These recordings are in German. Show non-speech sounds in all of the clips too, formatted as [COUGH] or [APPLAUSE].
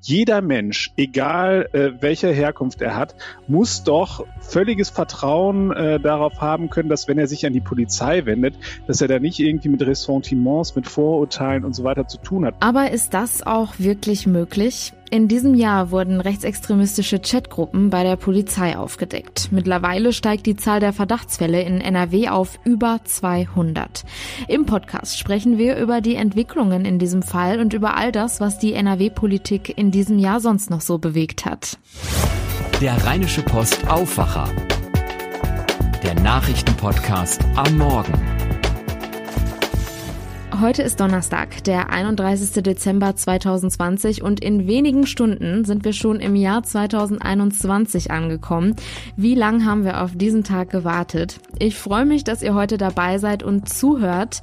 jeder Mensch, egal äh, welcher Herkunft er hat, muss doch völliges Vertrauen äh, darauf haben können, dass wenn er sich an die Polizei wendet, dass er da nicht irgendwie mit Ressentiments, mit Vorurteilen und so weiter zu tun hat. Aber ist das auch wirklich möglich? In diesem Jahr wurden rechtsextremistische Chatgruppen bei der Polizei aufgedeckt. Mittlerweile steigt die Zahl der Verdachtsfälle in NRW auf über 200. Im Podcast sprechen wir über die Entwicklungen in diesem Fall und über all das, was die NRW-Politik in diesem Jahr sonst noch so bewegt hat. Der Rheinische Post Aufwacher. Der Nachrichtenpodcast am Morgen. Heute ist Donnerstag, der 31. Dezember 2020 und in wenigen Stunden sind wir schon im Jahr 2021 angekommen. Wie lang haben wir auf diesen Tag gewartet? Ich freue mich, dass ihr heute dabei seid und zuhört.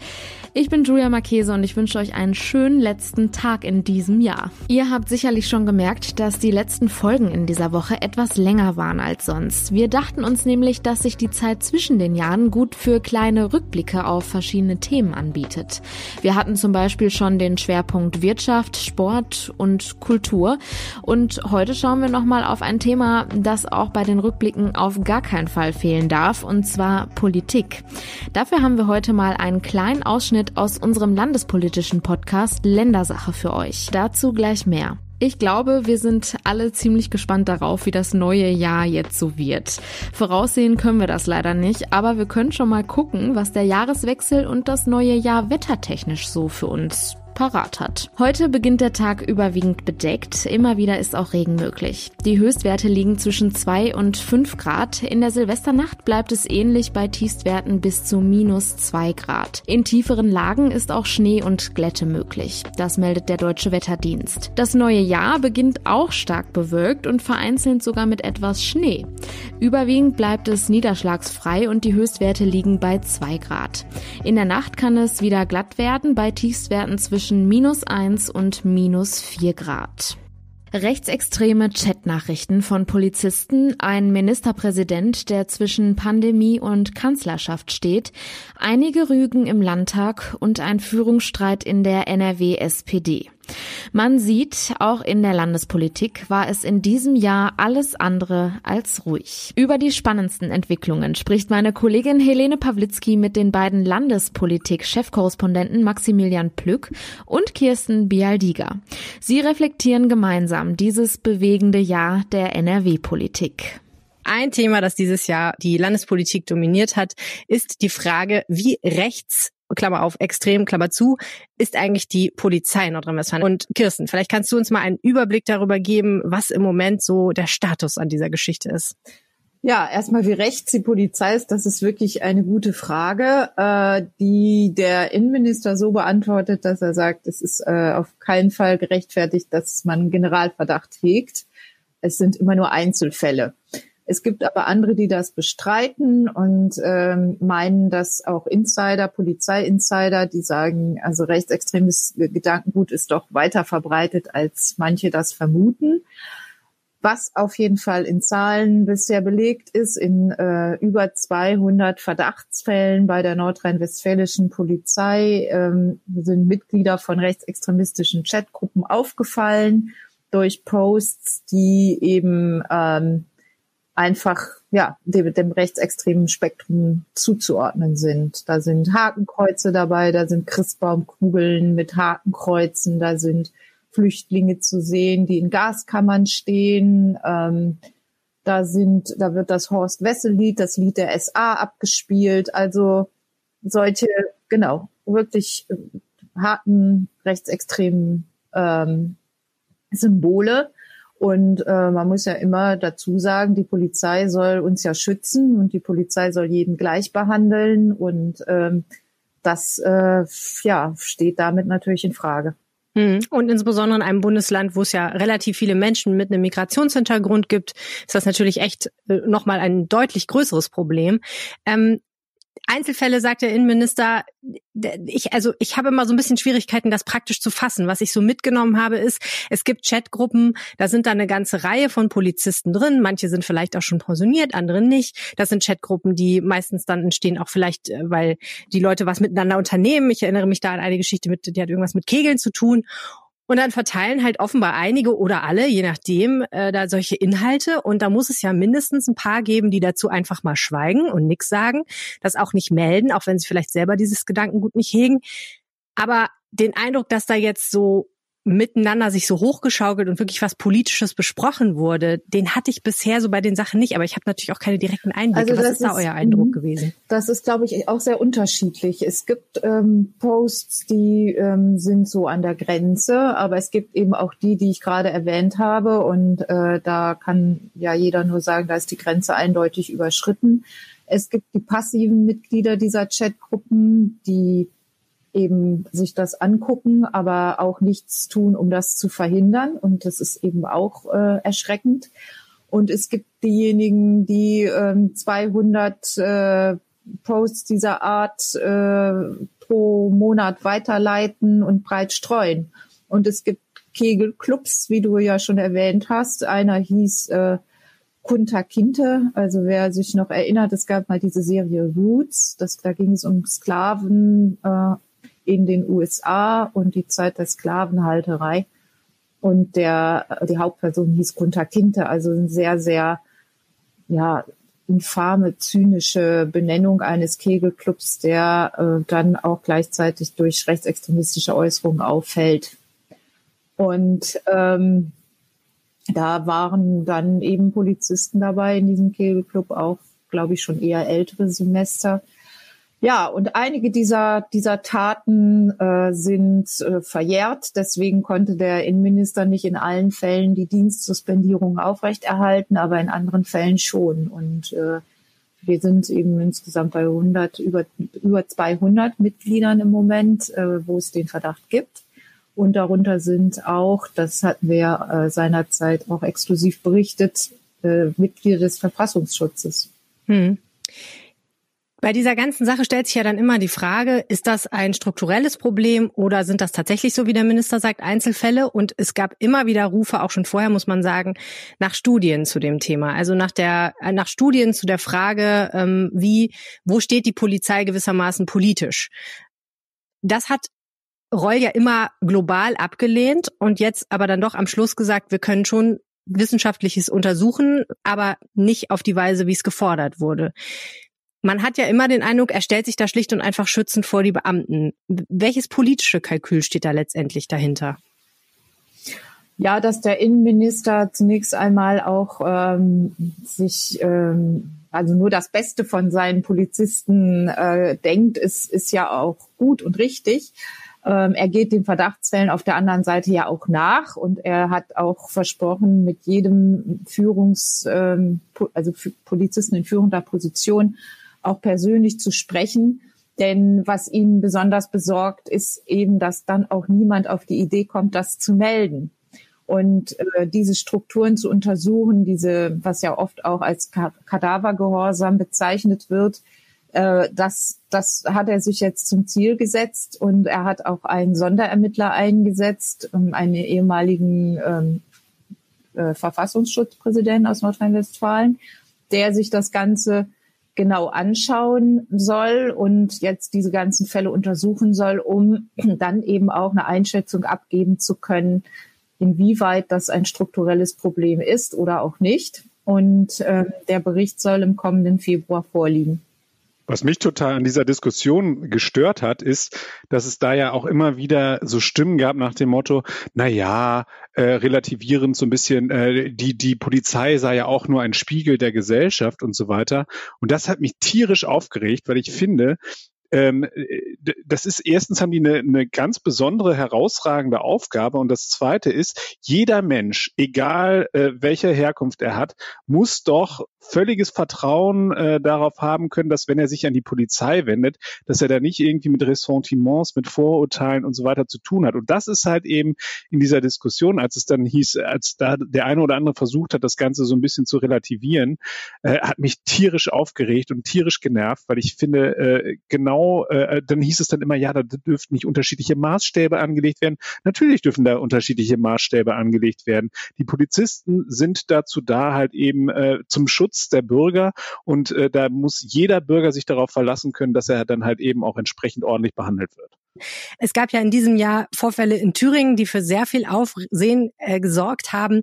Ich bin Julia Marchese und ich wünsche euch einen schönen letzten Tag in diesem Jahr. Ihr habt sicherlich schon gemerkt, dass die letzten Folgen in dieser Woche etwas länger waren als sonst. Wir dachten uns nämlich, dass sich die Zeit zwischen den Jahren gut für kleine Rückblicke auf verschiedene Themen anbietet. Wir hatten zum Beispiel schon den Schwerpunkt Wirtschaft, Sport und Kultur. Und heute schauen wir nochmal auf ein Thema, das auch bei den Rückblicken auf gar keinen Fall fehlen darf, und zwar Politik. Dafür haben wir heute mal einen kleinen Ausschnitt aus unserem landespolitischen Podcast Ländersache für euch. Dazu gleich mehr. Ich glaube, wir sind alle ziemlich gespannt darauf, wie das neue Jahr jetzt so wird. Voraussehen können wir das leider nicht, aber wir können schon mal gucken, was der Jahreswechsel und das neue Jahr wettertechnisch so für uns parat hat. Heute beginnt der Tag überwiegend bedeckt. Immer wieder ist auch Regen möglich. Die Höchstwerte liegen zwischen 2 und 5 Grad. In der Silvesternacht bleibt es ähnlich bei Tiefstwerten bis zu minus 2 Grad. In tieferen Lagen ist auch Schnee und Glätte möglich. Das meldet der Deutsche Wetterdienst. Das neue Jahr beginnt auch stark bewölkt und vereinzelt sogar mit etwas Schnee. Überwiegend bleibt es niederschlagsfrei und die Höchstwerte liegen bei 2 Grad. In der Nacht kann es wieder glatt werden bei Tiefstwerten zwischen zwischen minus 1 und minus 4 Grad. Rechtsextreme Chatnachrichten von Polizisten, ein Ministerpräsident, der zwischen Pandemie und Kanzlerschaft steht, einige Rügen im Landtag und ein Führungsstreit in der NRW SPD. Man sieht, auch in der Landespolitik war es in diesem Jahr alles andere als ruhig. Über die spannendsten Entwicklungen spricht meine Kollegin Helene Pawlitzki mit den beiden Landespolitik-Chefkorrespondenten Maximilian Plück und Kirsten Bialdiga. Sie reflektieren gemeinsam dieses bewegende Jahr der NRW-Politik. Ein Thema, das dieses Jahr die Landespolitik dominiert hat, ist die Frage, wie rechts Klammer auf, extrem, Klammer zu, ist eigentlich die Polizei in Nordrhein-Westfalen. Und Kirsten, vielleicht kannst du uns mal einen Überblick darüber geben, was im Moment so der Status an dieser Geschichte ist. Ja, erstmal wie rechts die Polizei ist, das ist wirklich eine gute Frage, äh, die der Innenminister so beantwortet, dass er sagt, es ist äh, auf keinen Fall gerechtfertigt, dass man Generalverdacht hegt. Es sind immer nur Einzelfälle. Es gibt aber andere, die das bestreiten und ähm, meinen, dass auch Insider, Polizei-Insider, die sagen, also rechtsextremes Gedankengut ist doch weiter verbreitet, als manche das vermuten. Was auf jeden Fall in Zahlen bisher belegt ist, in äh, über 200 Verdachtsfällen bei der nordrhein-westfälischen Polizei ähm, sind Mitglieder von rechtsextremistischen Chatgruppen aufgefallen durch Posts, die eben ähm, einfach ja dem, dem rechtsextremen Spektrum zuzuordnen sind. Da sind Hakenkreuze dabei, da sind Christbaumkugeln mit Hakenkreuzen, da sind Flüchtlinge zu sehen, die in Gaskammern stehen. Ähm, da sind, da wird das Horst Wessel-Lied, das Lied der SA abgespielt. Also solche, genau, wirklich äh, harten rechtsextremen ähm, Symbole. Und äh, man muss ja immer dazu sagen, die Polizei soll uns ja schützen und die Polizei soll jeden gleich behandeln. Und ähm, das äh, ja, steht damit natürlich in Frage. Hm. Und insbesondere in einem Bundesland, wo es ja relativ viele Menschen mit einem Migrationshintergrund gibt, ist das natürlich echt äh, nochmal ein deutlich größeres Problem. Ähm, Einzelfälle, sagt der Innenminister, ich, also ich habe immer so ein bisschen Schwierigkeiten, das praktisch zu fassen. Was ich so mitgenommen habe, ist, es gibt Chatgruppen, da sind da eine ganze Reihe von Polizisten drin. Manche sind vielleicht auch schon pensioniert, andere nicht. Das sind Chatgruppen, die meistens dann entstehen auch vielleicht, äh, weil die Leute was miteinander unternehmen. Ich erinnere mich da an eine Geschichte mit, die hat irgendwas mit Kegeln zu tun. Und dann verteilen halt offenbar einige oder alle, je nachdem, äh, da solche Inhalte. Und da muss es ja mindestens ein paar geben, die dazu einfach mal schweigen und nichts sagen, das auch nicht melden, auch wenn sie vielleicht selber dieses Gedankengut nicht hegen. Aber den Eindruck, dass da jetzt so miteinander sich so hochgeschaukelt und wirklich was Politisches besprochen wurde, den hatte ich bisher so bei den Sachen nicht. Aber ich habe natürlich auch keine direkten Einblicke. Also was ist da euer Eindruck gewesen? Das ist, glaube ich, auch sehr unterschiedlich. Es gibt ähm, Posts, die ähm, sind so an der Grenze, aber es gibt eben auch die, die ich gerade erwähnt habe. Und äh, da kann ja jeder nur sagen, da ist die Grenze eindeutig überschritten. Es gibt die passiven Mitglieder dieser Chatgruppen, die eben sich das angucken, aber auch nichts tun, um das zu verhindern. Und das ist eben auch äh, erschreckend. Und es gibt diejenigen, die äh, 200 äh, Posts dieser Art äh, pro Monat weiterleiten und breit streuen. Und es gibt Kegelclubs, wie du ja schon erwähnt hast. Einer hieß äh, Kunta Kinte, also wer sich noch erinnert, es gab mal diese Serie Roots, das, da ging es um Sklaven, äh, in den USA und die Zeit der Sklavenhalterei. Und der, die Hauptperson hieß Kunta Kinte, also ein sehr, sehr, ja, infame, zynische Benennung eines Kegelclubs, der äh, dann auch gleichzeitig durch rechtsextremistische Äußerungen auffällt. Und ähm, da waren dann eben Polizisten dabei in diesem Kegelclub, auch, glaube ich, schon eher ältere Semester, ja, und einige dieser, dieser Taten äh, sind äh, verjährt. Deswegen konnte der Innenminister nicht in allen Fällen die Dienstsuspendierung aufrechterhalten, aber in anderen Fällen schon. Und äh, wir sind eben insgesamt bei 100, über, über 200 Mitgliedern im Moment, äh, wo es den Verdacht gibt. Und darunter sind auch, das hatten wir äh, seinerzeit auch exklusiv berichtet, äh, Mitglieder des Verfassungsschutzes. Hm. Bei dieser ganzen Sache stellt sich ja dann immer die Frage, ist das ein strukturelles Problem oder sind das tatsächlich, so wie der Minister sagt, Einzelfälle? Und es gab immer wieder Rufe, auch schon vorher muss man sagen, nach Studien zu dem Thema. Also nach der, äh, nach Studien zu der Frage, ähm, wie, wo steht die Polizei gewissermaßen politisch? Das hat Roll ja immer global abgelehnt und jetzt aber dann doch am Schluss gesagt, wir können schon wissenschaftliches untersuchen, aber nicht auf die Weise, wie es gefordert wurde. Man hat ja immer den Eindruck, er stellt sich da schlicht und einfach schützend vor die Beamten. Welches politische Kalkül steht da letztendlich dahinter? Ja, dass der Innenminister zunächst einmal auch ähm, sich ähm, also nur das Beste von seinen Polizisten äh, denkt, ist, ist ja auch gut und richtig. Ähm, er geht den Verdachtsfällen auf der anderen Seite ja auch nach und er hat auch versprochen, mit jedem Führungs, ähm, also Polizisten in führender Position auch persönlich zu sprechen. Denn was ihn besonders besorgt, ist eben, dass dann auch niemand auf die Idee kommt, das zu melden. Und äh, diese Strukturen zu untersuchen, diese, was ja oft auch als Kadavergehorsam bezeichnet wird, äh, das, das hat er sich jetzt zum Ziel gesetzt und er hat auch einen Sonderermittler eingesetzt, einen ehemaligen ähm, äh, Verfassungsschutzpräsidenten aus Nordrhein-Westfalen, der sich das Ganze genau anschauen soll und jetzt diese ganzen Fälle untersuchen soll, um [CLEARS THROAT] dann eben auch eine Einschätzung abgeben zu können, inwieweit das ein strukturelles Problem ist oder auch nicht. Und äh, der Bericht soll im kommenden Februar vorliegen. Was mich total an dieser Diskussion gestört hat, ist, dass es da ja auch immer wieder so Stimmen gab nach dem Motto, na ja, äh, relativierend so ein bisschen, äh, die, die Polizei sei ja auch nur ein Spiegel der Gesellschaft und so weiter. Und das hat mich tierisch aufgeregt, weil ich finde, ähm, das ist erstens haben die eine, eine ganz besondere, herausragende Aufgabe und das zweite ist, jeder Mensch, egal äh, welche Herkunft er hat, muss doch völliges Vertrauen äh, darauf haben können, dass wenn er sich an die Polizei wendet, dass er da nicht irgendwie mit Ressentiments, mit Vorurteilen und so weiter zu tun hat. Und das ist halt eben in dieser Diskussion, als es dann hieß, als da der eine oder andere versucht hat, das Ganze so ein bisschen zu relativieren, äh, hat mich tierisch aufgeregt und tierisch genervt, weil ich finde, äh, genau genau, äh, dann hieß es dann immer, ja, da dürften nicht unterschiedliche Maßstäbe angelegt werden. Natürlich dürfen da unterschiedliche Maßstäbe angelegt werden. Die Polizisten sind dazu da, halt eben äh, zum Schutz der Bürger und äh, da muss jeder Bürger sich darauf verlassen können, dass er dann halt eben auch entsprechend ordentlich behandelt wird. Es gab ja in diesem Jahr Vorfälle in Thüringen, die für sehr viel Aufsehen äh, gesorgt haben.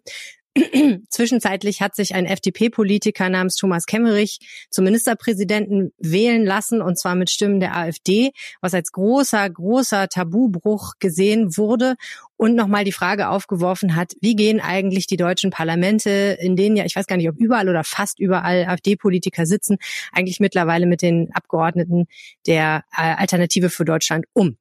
[CLEARS THROAT] Zwischenzeitlich hat sich ein FDP-Politiker namens Thomas Kemmerich zum Ministerpräsidenten wählen lassen, und zwar mit Stimmen der AfD, was als großer, großer Tabubruch gesehen wurde und nochmal die Frage aufgeworfen hat, wie gehen eigentlich die deutschen Parlamente, in denen ja, ich weiß gar nicht, ob überall oder fast überall AfD-Politiker sitzen, eigentlich mittlerweile mit den Abgeordneten der äh, Alternative für Deutschland um.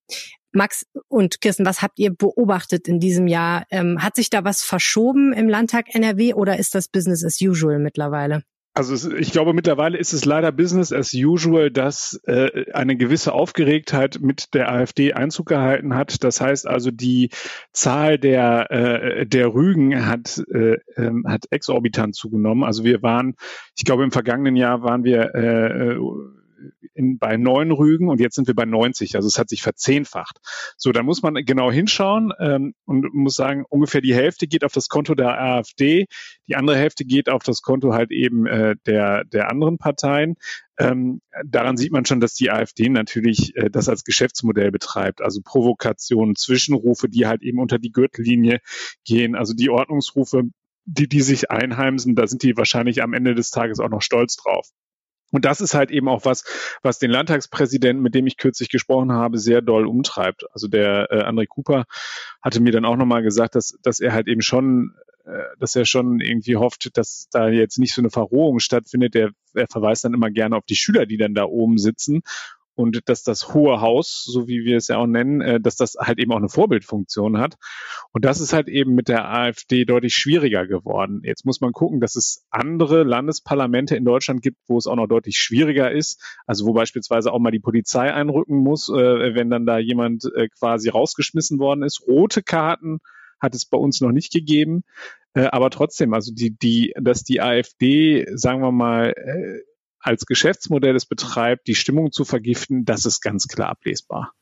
Max und Kirsten, was habt ihr beobachtet in diesem Jahr? Ähm, hat sich da was verschoben im Landtag NRW oder ist das Business as usual mittlerweile? Also ich glaube, mittlerweile ist es leider Business as usual, dass äh, eine gewisse Aufgeregtheit mit der AfD Einzug gehalten hat. Das heißt also, die Zahl der, äh, der Rügen hat, äh, ähm, hat exorbitant zugenommen. Also wir waren, ich glaube, im vergangenen Jahr waren wir äh, in, bei neun Rügen und jetzt sind wir bei 90. Also es hat sich verzehnfacht. So, da muss man genau hinschauen ähm, und muss sagen, ungefähr die Hälfte geht auf das Konto der AfD, die andere Hälfte geht auf das Konto halt eben äh, der, der anderen Parteien. Ähm, daran sieht man schon, dass die AfD natürlich äh, das als Geschäftsmodell betreibt, also Provokationen, Zwischenrufe, die halt eben unter die Gürtellinie gehen, also die Ordnungsrufe, die, die sich einheimsen, da sind die wahrscheinlich am Ende des Tages auch noch stolz drauf. Und das ist halt eben auch was, was den Landtagspräsidenten, mit dem ich kürzlich gesprochen habe, sehr doll umtreibt. Also der äh, André Cooper hatte mir dann auch nochmal gesagt, dass, dass er halt eben schon, äh, dass er schon irgendwie hofft, dass da jetzt nicht so eine Verrohung stattfindet. Der, er verweist dann immer gerne auf die Schüler, die dann da oben sitzen und dass das Hohe Haus, so wie wir es ja auch nennen, äh, dass das halt eben auch eine Vorbildfunktion hat. Und das ist halt eben mit der AfD deutlich schwieriger geworden. Jetzt muss man gucken, dass es andere Landesparlamente in Deutschland gibt, wo es auch noch deutlich schwieriger ist. Also wo beispielsweise auch mal die Polizei einrücken muss, äh, wenn dann da jemand äh, quasi rausgeschmissen worden ist. Rote Karten hat es bei uns noch nicht gegeben. Aber trotzdem, also die, die, dass die AfD, sagen wir mal, als Geschäftsmodell es betreibt, die Stimmung zu vergiften, das ist ganz klar ablesbar.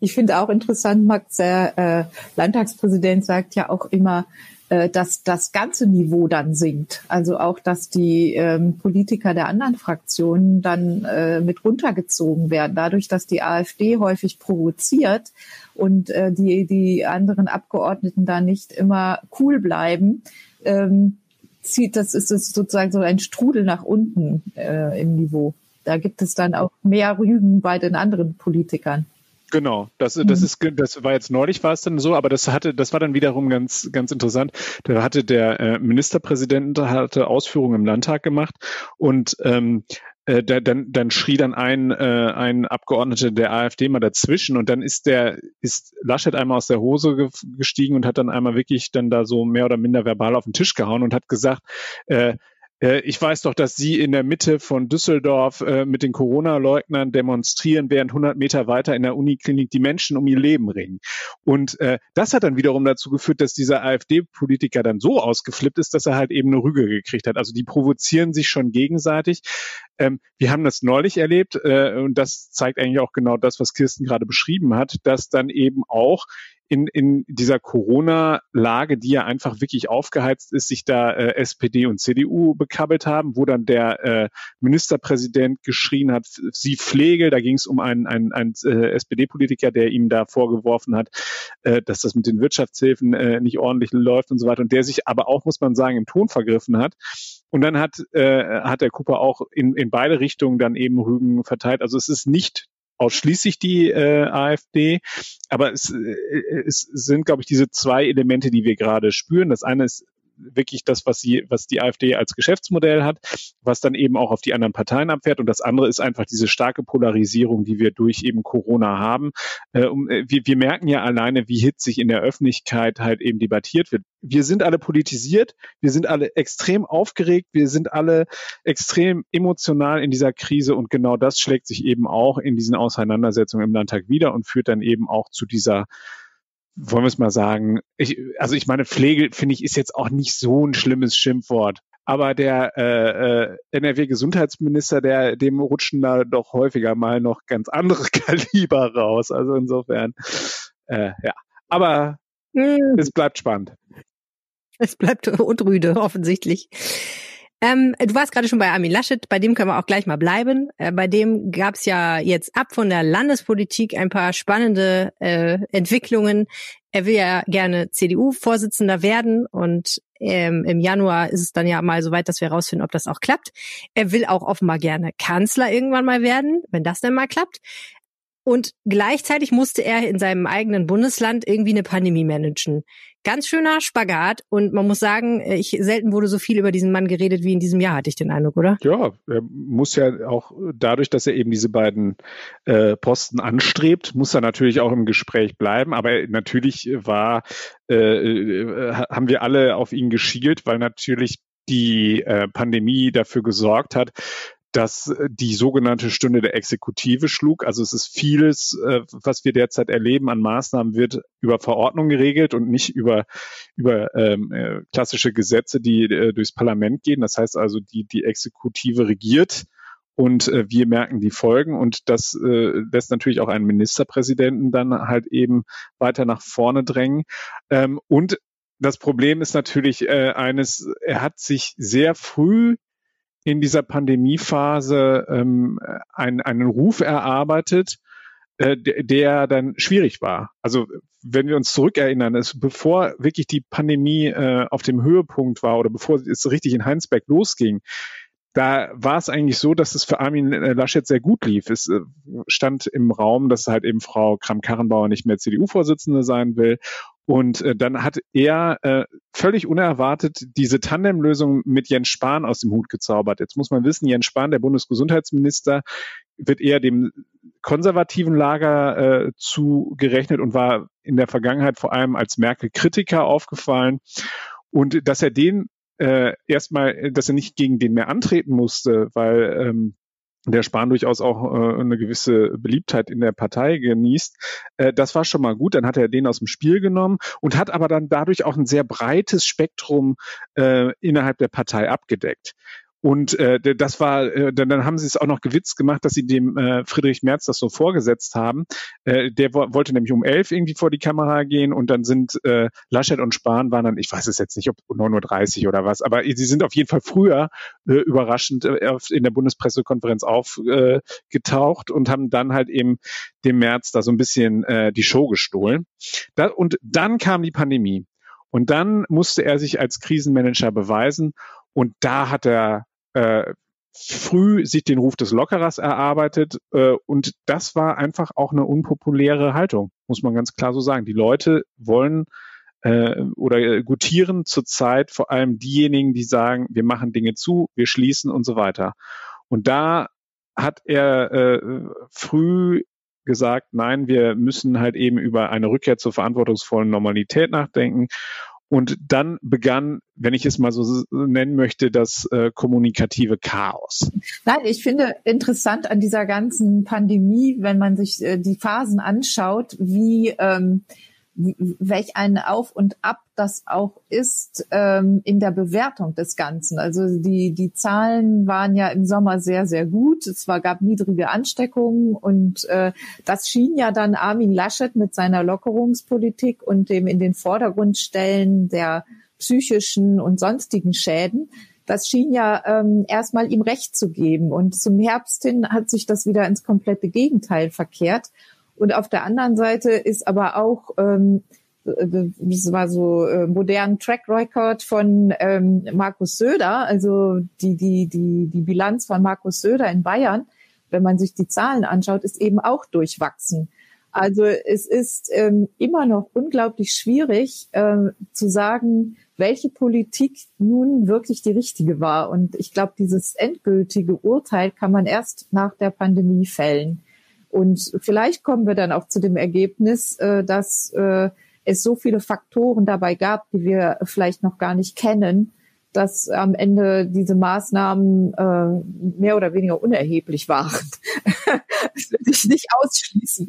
Ich finde auch interessant, Max, der äh, Landtagspräsident sagt ja auch immer, äh, dass das ganze Niveau dann sinkt. Also auch, dass die ähm, Politiker der anderen Fraktionen dann äh, mit runtergezogen werden, dadurch, dass die AfD häufig provoziert und äh, die, die anderen Abgeordneten da nicht immer cool bleiben. Ähm, zieht, das ist es sozusagen so ein Strudel nach unten äh, im Niveau. Da gibt es dann auch mehr Rügen bei den anderen Politikern. Genau, das, das mhm. ist, das war jetzt neulich war es dann so, aber das hatte, das war dann wiederum ganz, ganz interessant. Da hatte der äh, Ministerpräsident hatte Ausführungen im Landtag gemacht und ähm, äh, da, dann, dann schrie dann ein, äh, ein Abgeordneter der AfD mal dazwischen und dann ist der, ist Laschet einmal aus der Hose ge gestiegen und hat dann einmal wirklich dann da so mehr oder minder verbal auf den Tisch gehauen und hat gesagt, äh, äh, ich weiß doch, dass Sie in der Mitte von Düsseldorf äh, mit den Corona-Leugnern demonstrieren, während 100 Meter weiter in der Uniklinik die Menschen um ihr Leben ringen. Und äh, das hat dann wiederum dazu geführt, dass dieser AfD-Politiker dann so ausgeflippt ist, dass er halt eben eine Rüge gekriegt hat. Also die provozieren sich schon gegenseitig. Ähm, wir haben das neulich erlebt äh, und das zeigt eigentlich auch genau das, was Kirsten gerade beschrieben hat, dass dann eben auch in, in dieser Corona-Lage, die ja einfach wirklich aufgeheizt ist, sich da äh, SPD und CDU bekabbelt haben, wo dann der äh, Ministerpräsident geschrien hat, sie Pflege, da ging es um einen, einen, einen äh, SPD-Politiker, der ihm da vorgeworfen hat, äh, dass das mit den Wirtschaftshilfen äh, nicht ordentlich läuft und so weiter und der sich aber auch, muss man sagen, im Ton vergriffen hat. Und dann hat, äh, hat der Cooper auch in, in beide Richtungen dann eben Rügen verteilt. Also es ist nicht ausschließlich die äh, AfD. Aber es, äh, es sind, glaube ich, diese zwei Elemente, die wir gerade spüren. Das eine ist wirklich das, was sie, was die AfD als Geschäftsmodell hat, was dann eben auch auf die anderen Parteien abfährt. Und das andere ist einfach diese starke Polarisierung, die wir durch eben Corona haben. Äh, äh, wir, wir merken ja alleine, wie hitzig in der Öffentlichkeit halt eben debattiert wird. Wir sind alle politisiert, wir sind alle extrem aufgeregt, wir sind alle extrem emotional in dieser Krise und genau das schlägt sich eben auch in diesen Auseinandersetzungen im Landtag wieder und führt dann eben auch zu dieser wollen wir es mal sagen, ich, also ich meine, Pflege, finde ich, ist jetzt auch nicht so ein schlimmes Schimpfwort. aber der äh, äh, NRW-Gesundheitsminister, der dem rutschen da doch häufiger mal noch ganz andere [LAUGHS] Kaliber raus. Also insofern, äh, ja. Aber mm. es bleibt spannend. Es bleibt [LAUGHS] unrüde, offensichtlich. Ähm, du warst gerade schon bei Armin Laschet, bei dem können wir auch gleich mal bleiben. Äh, bei dem gab es ja jetzt ab von der Landespolitik ein paar spannende äh, Entwicklungen. Er will ja gerne CDU-Vorsitzender werden und ähm, im Januar ist es dann ja mal so weit, dass wir herausfinden, ob das auch klappt. Er will auch offenbar gerne Kanzler irgendwann mal werden, wenn das denn mal klappt. Und gleichzeitig musste er in seinem eigenen Bundesland irgendwie eine Pandemie managen. Ganz schöner Spagat und man muss sagen, ich selten wurde so viel über diesen Mann geredet wie in diesem Jahr, hatte ich den Eindruck, oder? Ja, er muss ja auch dadurch, dass er eben diese beiden äh, Posten anstrebt, muss er natürlich auch im Gespräch bleiben. Aber natürlich war, äh, äh, haben wir alle auf ihn geschielt, weil natürlich die äh, Pandemie dafür gesorgt hat, dass äh, die sogenannte Stunde der Exekutive schlug. Also es ist vieles, äh, was wir derzeit erleben an Maßnahmen, wird über Verordnung geregelt und nicht über, über ähm, äh, klassische Gesetze, die äh, durchs Parlament gehen. Das heißt also, die, die Exekutive regiert und äh, wir merken die Folgen und das äh, lässt natürlich auch einen Ministerpräsidenten dann halt eben weiter nach vorne drängen. Ähm, und das Problem ist natürlich äh, eines, er hat sich sehr früh in dieser Pandemiephase ähm, ein, einen Ruf erarbeitet, äh, der dann schwierig war. Also wenn wir uns zurückerinnern, ist, bevor wirklich die Pandemie äh, auf dem Höhepunkt war oder bevor es richtig in Heinsberg losging, da war es eigentlich so, dass es für Armin äh, Laschet sehr gut lief. Es äh, stand im Raum, dass halt eben Frau Kram-Karrenbauer nicht mehr CDU-Vorsitzende sein will. Und äh, dann hat er äh, völlig unerwartet diese Tandemlösung mit Jens Spahn aus dem Hut gezaubert. Jetzt muss man wissen, Jens Spahn, der Bundesgesundheitsminister, wird eher dem konservativen Lager äh, zugerechnet und war in der Vergangenheit vor allem als Merkel-Kritiker aufgefallen. Und dass er den äh, erstmal, dass er nicht gegen den mehr antreten musste, weil ähm, der Spahn durchaus auch äh, eine gewisse Beliebtheit in der Partei genießt. Äh, das war schon mal gut. Dann hat er den aus dem Spiel genommen und hat aber dann dadurch auch ein sehr breites Spektrum äh, innerhalb der Partei abgedeckt. Und äh, das war, äh, dann, dann haben sie es auch noch gewitzt gemacht, dass sie dem äh, Friedrich Merz das so vorgesetzt haben. Äh, der wo, wollte nämlich um elf irgendwie vor die Kamera gehen und dann sind äh, Laschet und Spahn waren dann, ich weiß es jetzt nicht, ob 9.30 Uhr oder was, aber sie sind auf jeden Fall früher äh, überraschend äh, in der Bundespressekonferenz aufgetaucht äh, und haben dann halt eben dem Merz da so ein bisschen äh, die Show gestohlen. Da, und dann kam die Pandemie. Und dann musste er sich als Krisenmanager beweisen. Und da hat er äh, früh sich den Ruf des Lockerers erarbeitet äh, und das war einfach auch eine unpopuläre Haltung, muss man ganz klar so sagen. Die Leute wollen äh, oder gutieren zurzeit vor allem diejenigen, die sagen, wir machen Dinge zu, wir schließen und so weiter. Und da hat er äh, früh gesagt, nein, wir müssen halt eben über eine Rückkehr zur verantwortungsvollen Normalität nachdenken. Und dann begann, wenn ich es mal so nennen möchte, das äh, kommunikative Chaos. Nein, ich finde interessant an dieser ganzen Pandemie, wenn man sich äh, die Phasen anschaut, wie ähm, welch ein Auf und Ab das auch ist ähm, in der Bewertung des Ganzen. Also die, die Zahlen waren ja im Sommer sehr, sehr gut. Es war, gab niedrige Ansteckungen und äh, das schien ja dann Armin Laschet mit seiner Lockerungspolitik und dem in den Vordergrund stellen der psychischen und sonstigen Schäden das schien ja ähm, erstmal ihm Recht zu geben. Und zum Herbst hin hat sich das wieder ins komplette Gegenteil verkehrt. Und auf der anderen Seite ist aber auch, ähm, das war so äh, modern Track Record von ähm, Markus Söder, also die, die, die, die Bilanz von Markus Söder in Bayern, wenn man sich die Zahlen anschaut, ist eben auch durchwachsen. Also es ist ähm, immer noch unglaublich schwierig äh, zu sagen, welche Politik nun wirklich die richtige war. Und ich glaube, dieses endgültige Urteil kann man erst nach der Pandemie fällen. Und vielleicht kommen wir dann auch zu dem Ergebnis, äh, dass äh, es so viele Faktoren dabei gab, die wir vielleicht noch gar nicht kennen, dass am Ende diese Maßnahmen äh, mehr oder weniger unerheblich waren. [LAUGHS] das würde ich nicht ausschließen.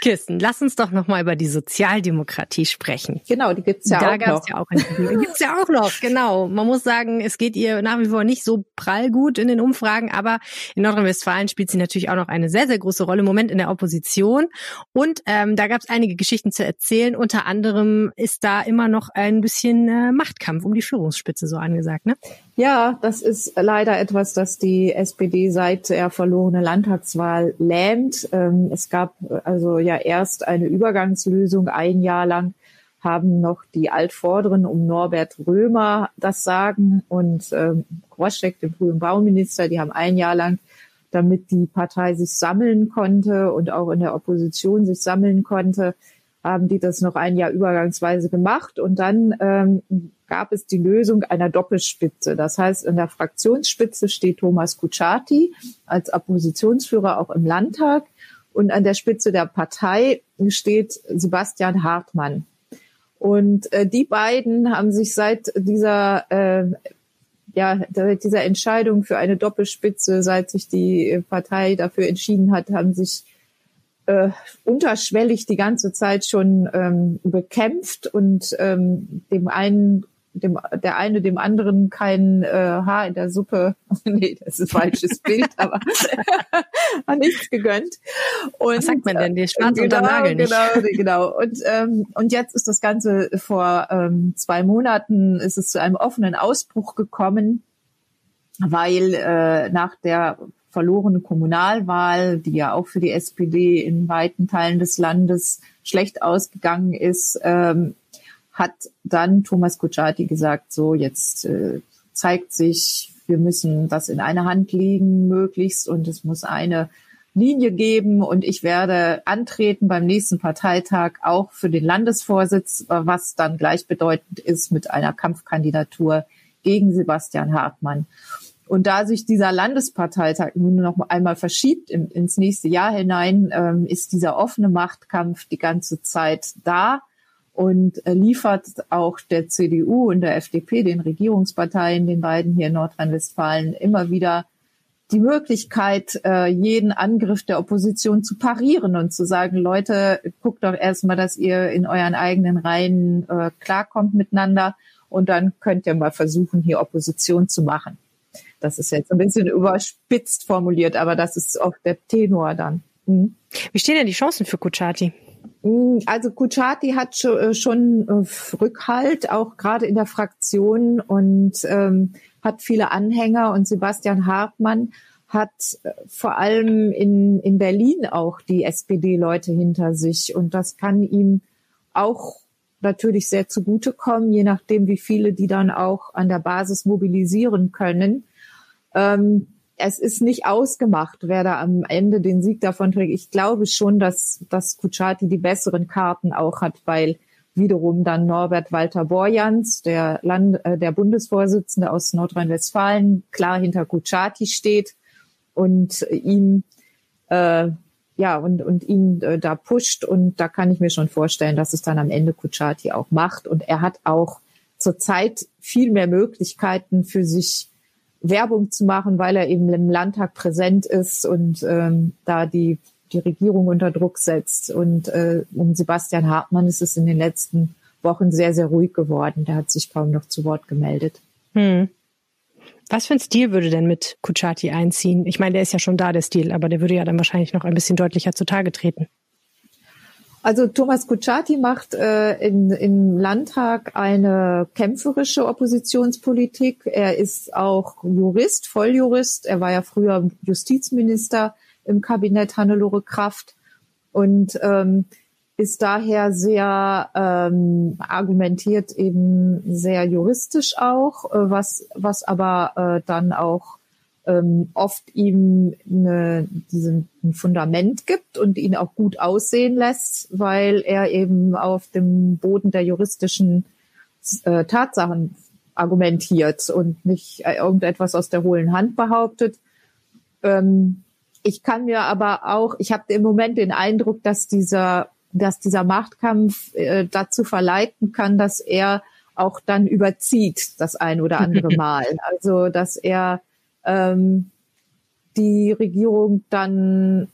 Kirsten, lass uns doch noch mal über die Sozialdemokratie sprechen. Genau, die gibt's ja da auch gab's noch. Ja auch in, gibt's ja auch noch, genau. Man muss sagen, es geht ihr nach wie vor nicht so prall gut in den Umfragen, aber in Nordrhein-Westfalen spielt sie natürlich auch noch eine sehr, sehr große Rolle im Moment in der Opposition. Und ähm, da gab's einige Geschichten zu erzählen. Unter anderem ist da immer noch ein bisschen äh, Machtkampf um die Führungsspitze so angesagt, ne? Ja, das ist leider etwas, das die SPD seit der verlorenen Landtagswahl lähmt. Ähm, es gab also ja erst eine Übergangslösung ein Jahr lang haben noch die Altvorderen um Norbert Römer das Sagen und ähm, Groschek, den frühen Bauminister, die haben ein Jahr lang, damit die Partei sich sammeln konnte und auch in der Opposition sich sammeln konnte, haben die das noch ein Jahr übergangsweise gemacht und dann ähm, gab es die Lösung einer Doppelspitze. Das heißt, in der Fraktionsspitze steht Thomas Kutschaty als Oppositionsführer auch im Landtag und an der Spitze der Partei steht Sebastian Hartmann. Und äh, die beiden haben sich seit dieser äh, ja, seit dieser Entscheidung für eine Doppelspitze, seit sich die Partei dafür entschieden hat, haben sich äh, unterschwellig die ganze Zeit schon ähm, bekämpft und ähm, dem einen dem, der eine dem anderen kein äh, Haar in der Suppe, [LAUGHS] nee, das ist ein falsches [LAUGHS] Bild, aber [LAUGHS] hat nichts gegönnt. Und, Was sagt man denn? Die Schwarz genau, unter Nagel nicht. Genau, genau. Und, ähm, und jetzt ist das Ganze vor ähm, zwei Monaten ist es zu einem offenen Ausbruch gekommen, weil äh, nach der verlorenen Kommunalwahl, die ja auch für die SPD in weiten Teilen des Landes schlecht ausgegangen ist, ähm, hat dann Thomas Kutschaty gesagt, so jetzt äh, zeigt sich, wir müssen das in eine Hand legen möglichst und es muss eine Linie geben und ich werde antreten beim nächsten Parteitag auch für den Landesvorsitz, was dann gleichbedeutend ist mit einer Kampfkandidatur gegen Sebastian Hartmann. Und da sich dieser Landesparteitag nun noch einmal verschiebt in, ins nächste Jahr hinein, ähm, ist dieser offene Machtkampf die ganze Zeit da und äh, liefert auch der CDU und der FDP, den Regierungsparteien, den beiden hier in Nordrhein-Westfalen, immer wieder die Möglichkeit, äh, jeden Angriff der Opposition zu parieren und zu sagen, Leute, guckt doch erstmal, dass ihr in euren eigenen Reihen äh, klarkommt miteinander und dann könnt ihr mal versuchen, hier Opposition zu machen. Das ist jetzt ein bisschen überspitzt formuliert, aber das ist auch der Tenor dann. Mhm. Wie stehen denn die Chancen für Kuchati? Also Kuchati hat schon Rückhalt, auch gerade in der Fraktion und ähm, hat viele Anhänger und Sebastian Hartmann hat vor allem in, in Berlin auch die SPD-Leute hinter sich und das kann ihm auch natürlich sehr zugutekommen, je nachdem, wie viele die dann auch an der Basis mobilisieren können. Ähm, es ist nicht ausgemacht, wer da am Ende den Sieg davon trägt. Ich glaube schon, dass, dass Kuchati die besseren Karten auch hat, weil wiederum dann Norbert Walter Borjans, der, Land, äh, der Bundesvorsitzende aus Nordrhein-Westfalen, klar hinter Kuchati steht und ihm äh, ja und und ihn äh, da pusht und da kann ich mir schon vorstellen, dass es dann am Ende Kuchati auch macht und er hat auch zurzeit viel mehr Möglichkeiten für sich Werbung zu machen, weil er eben im Landtag präsent ist und ähm, da die, die Regierung unter Druck setzt. Und äh, um Sebastian Hartmann ist es in den letzten Wochen sehr, sehr ruhig geworden. Der hat sich kaum noch zu Wort gemeldet. Hm. Was für ein Stil würde denn mit Kuchati einziehen? Ich meine, der ist ja schon da, der Stil, aber der würde ja dann wahrscheinlich noch ein bisschen deutlicher zutage treten. Also Thomas Kutschaty macht äh, in, im Landtag eine kämpferische Oppositionspolitik. Er ist auch Jurist, Volljurist. Er war ja früher Justizminister im Kabinett Hannelore Kraft und ähm, ist daher sehr ähm, argumentiert eben sehr juristisch auch, äh, was was aber äh, dann auch ähm, oft ihm eine, diesen, ein Fundament gibt und ihn auch gut aussehen lässt, weil er eben auf dem Boden der juristischen äh, Tatsachen argumentiert und nicht äh, irgendetwas aus der hohlen Hand behauptet. Ähm, ich kann mir aber auch, ich habe im Moment den Eindruck, dass dieser, dass dieser Machtkampf äh, dazu verleiten kann, dass er auch dann überzieht das ein oder andere [LAUGHS] Mal. Also dass er ähm, die Regierung dann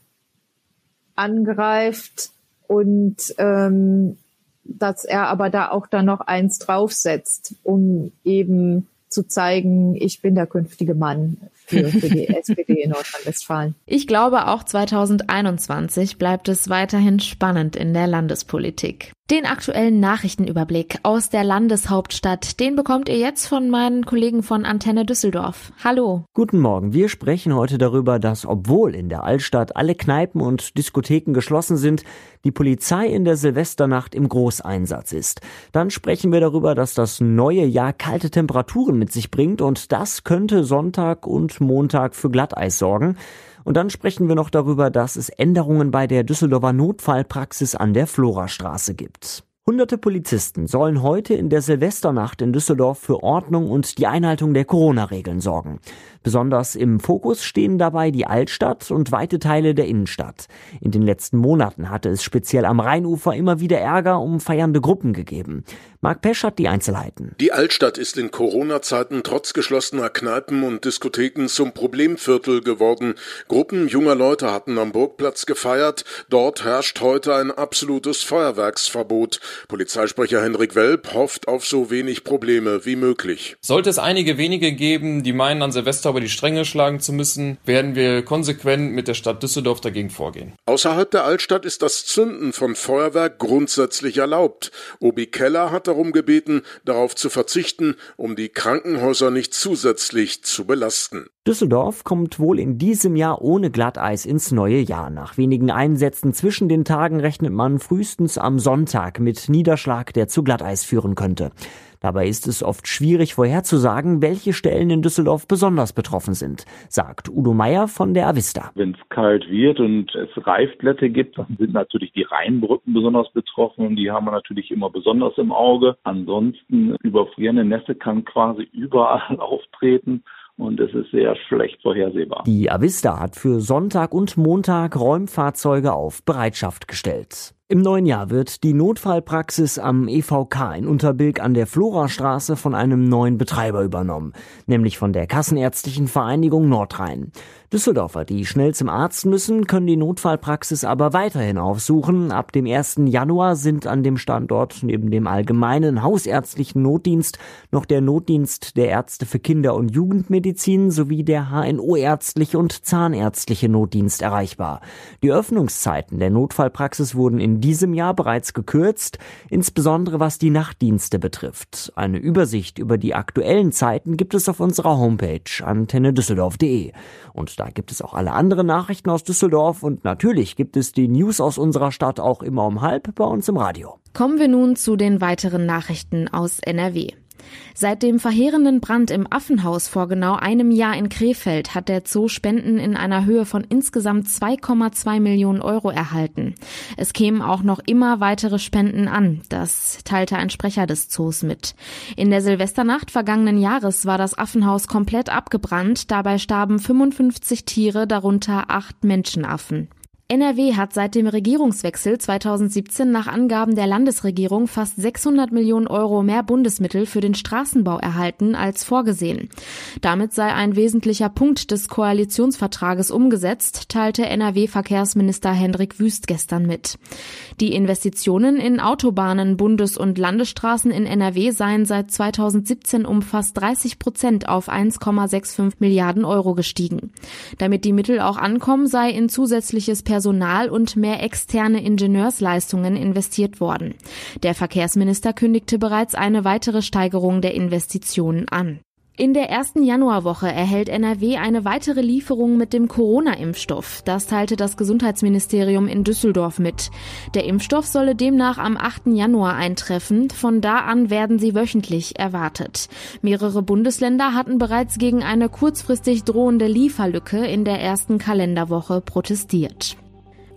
angreift und ähm, dass er aber da auch dann noch eins draufsetzt, um eben zu zeigen, ich bin der künftige Mann für, für die [LAUGHS] SPD in Nordrhein-Westfalen. Ich glaube, auch 2021 bleibt es weiterhin spannend in der Landespolitik. Den aktuellen Nachrichtenüberblick aus der Landeshauptstadt, den bekommt ihr jetzt von meinen Kollegen von Antenne Düsseldorf. Hallo. Guten Morgen. Wir sprechen heute darüber, dass obwohl in der Altstadt alle Kneipen und Diskotheken geschlossen sind, die Polizei in der Silvesternacht im Großeinsatz ist. Dann sprechen wir darüber, dass das neue Jahr kalte Temperaturen mit sich bringt und das könnte Sonntag und Montag für Glatteis sorgen. Und dann sprechen wir noch darüber, dass es Änderungen bei der Düsseldorfer Notfallpraxis an der Florastraße gibt. Hunderte Polizisten sollen heute in der Silvesternacht in Düsseldorf für Ordnung und die Einhaltung der Corona-Regeln sorgen. Besonders im Fokus stehen dabei die Altstadt und weite Teile der Innenstadt. In den letzten Monaten hatte es speziell am Rheinufer immer wieder Ärger um feiernde Gruppen gegeben. Marc Pesch hat die Einzelheiten. Die Altstadt ist in Corona-Zeiten trotz geschlossener Kneipen und Diskotheken zum Problemviertel geworden. Gruppen junger Leute hatten am Burgplatz gefeiert. Dort herrscht heute ein absolutes Feuerwerksverbot. Polizeisprecher Henrik Welp hofft auf so wenig Probleme wie möglich. Sollte es einige wenige geben, die meinen, an Silvester über die Stränge schlagen zu müssen, werden wir konsequent mit der Stadt Düsseldorf dagegen vorgehen. Außerhalb der Altstadt ist das Zünden von Feuerwerk grundsätzlich erlaubt. Obi Keller hat darum gebeten, darauf zu verzichten, um die Krankenhäuser nicht zusätzlich zu belasten. Düsseldorf kommt wohl in diesem Jahr ohne Glatteis ins neue Jahr. Nach wenigen Einsätzen zwischen den Tagen rechnet man frühestens am Sonntag mit Niederschlag, der zu Glatteis führen könnte. Dabei ist es oft schwierig vorherzusagen, welche Stellen in Düsseldorf besonders betroffen sind, sagt Udo Meier von der Avista. Wenn es kalt wird und es Reifblätter gibt, dann sind natürlich die Rheinbrücken besonders betroffen und die haben wir natürlich immer besonders im Auge. Ansonsten überfrierende Nässe kann quasi überall [LAUGHS] auftreten und es ist sehr schlecht vorhersehbar. Die Avista hat für Sonntag und Montag Räumfahrzeuge auf Bereitschaft gestellt. Im neuen Jahr wird die Notfallpraxis am EVK in Unterbilk an der Florastraße von einem neuen Betreiber übernommen, nämlich von der Kassenärztlichen Vereinigung Nordrhein. Düsseldorfer, die schnell zum Arzt müssen, können die Notfallpraxis aber weiterhin aufsuchen. Ab dem 1. Januar sind an dem Standort neben dem allgemeinen hausärztlichen Notdienst noch der Notdienst der Ärzte für Kinder- und Jugendmedizin sowie der HNO-ärztliche und zahnärztliche Notdienst erreichbar. Die Öffnungszeiten der Notfallpraxis wurden diesem Jahr bereits gekürzt, insbesondere was die Nachtdienste betrifft. Eine Übersicht über die aktuellen Zeiten gibt es auf unserer Homepage antennedüsseldorf.de. Und da gibt es auch alle anderen Nachrichten aus Düsseldorf und natürlich gibt es die News aus unserer Stadt auch immer um halb bei uns im Radio. Kommen wir nun zu den weiteren Nachrichten aus NRW. Seit dem verheerenden Brand im Affenhaus vor genau einem Jahr in Krefeld hat der Zoo Spenden in einer Höhe von insgesamt 2,2 Millionen Euro erhalten. Es kämen auch noch immer weitere Spenden an. Das teilte ein Sprecher des Zoos mit. In der Silvesternacht vergangenen Jahres war das Affenhaus komplett abgebrannt. Dabei starben 55 Tiere, darunter acht Menschenaffen. NRW hat seit dem Regierungswechsel 2017 nach Angaben der Landesregierung fast 600 Millionen Euro mehr Bundesmittel für den Straßenbau erhalten als vorgesehen. Damit sei ein wesentlicher Punkt des Koalitionsvertrages umgesetzt, teilte NRW-Verkehrsminister Hendrik Wüst gestern mit. Die Investitionen in Autobahnen, Bundes- und Landesstraßen in NRW seien seit 2017 um fast 30 Prozent auf 1,65 Milliarden Euro gestiegen. Damit die Mittel auch ankommen, sei in zusätzliches Personal und mehr externe Ingenieursleistungen investiert worden. Der Verkehrsminister kündigte bereits eine weitere Steigerung der Investitionen an. In der ersten Januarwoche erhält NRW eine weitere Lieferung mit dem Corona-Impfstoff. Das teilte das Gesundheitsministerium in Düsseldorf mit. Der Impfstoff solle demnach am 8. Januar eintreffen. Von da an werden sie wöchentlich erwartet. Mehrere Bundesländer hatten bereits gegen eine kurzfristig drohende Lieferlücke in der ersten Kalenderwoche protestiert.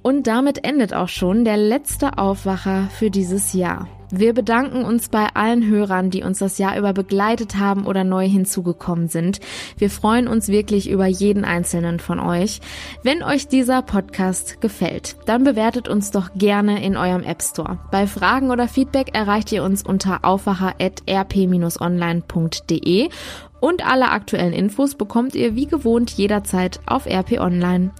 Und damit endet auch schon der letzte Aufwacher für dieses Jahr. Wir bedanken uns bei allen Hörern, die uns das Jahr über begleitet haben oder neu hinzugekommen sind. Wir freuen uns wirklich über jeden einzelnen von euch. Wenn euch dieser Podcast gefällt, dann bewertet uns doch gerne in eurem App Store. Bei Fragen oder Feedback erreicht ihr uns unter aufwacher.rp-online.de Und alle aktuellen Infos bekommt ihr wie gewohnt jederzeit auf RP Online.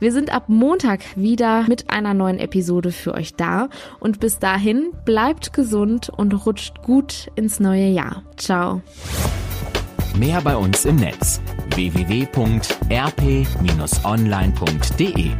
Wir sind ab Montag wieder mit einer neuen Episode für euch da. Und bis dahin bleibt gesund und rutscht gut ins neue Jahr. Ciao. Mehr bei uns im Netz www.rp-online.de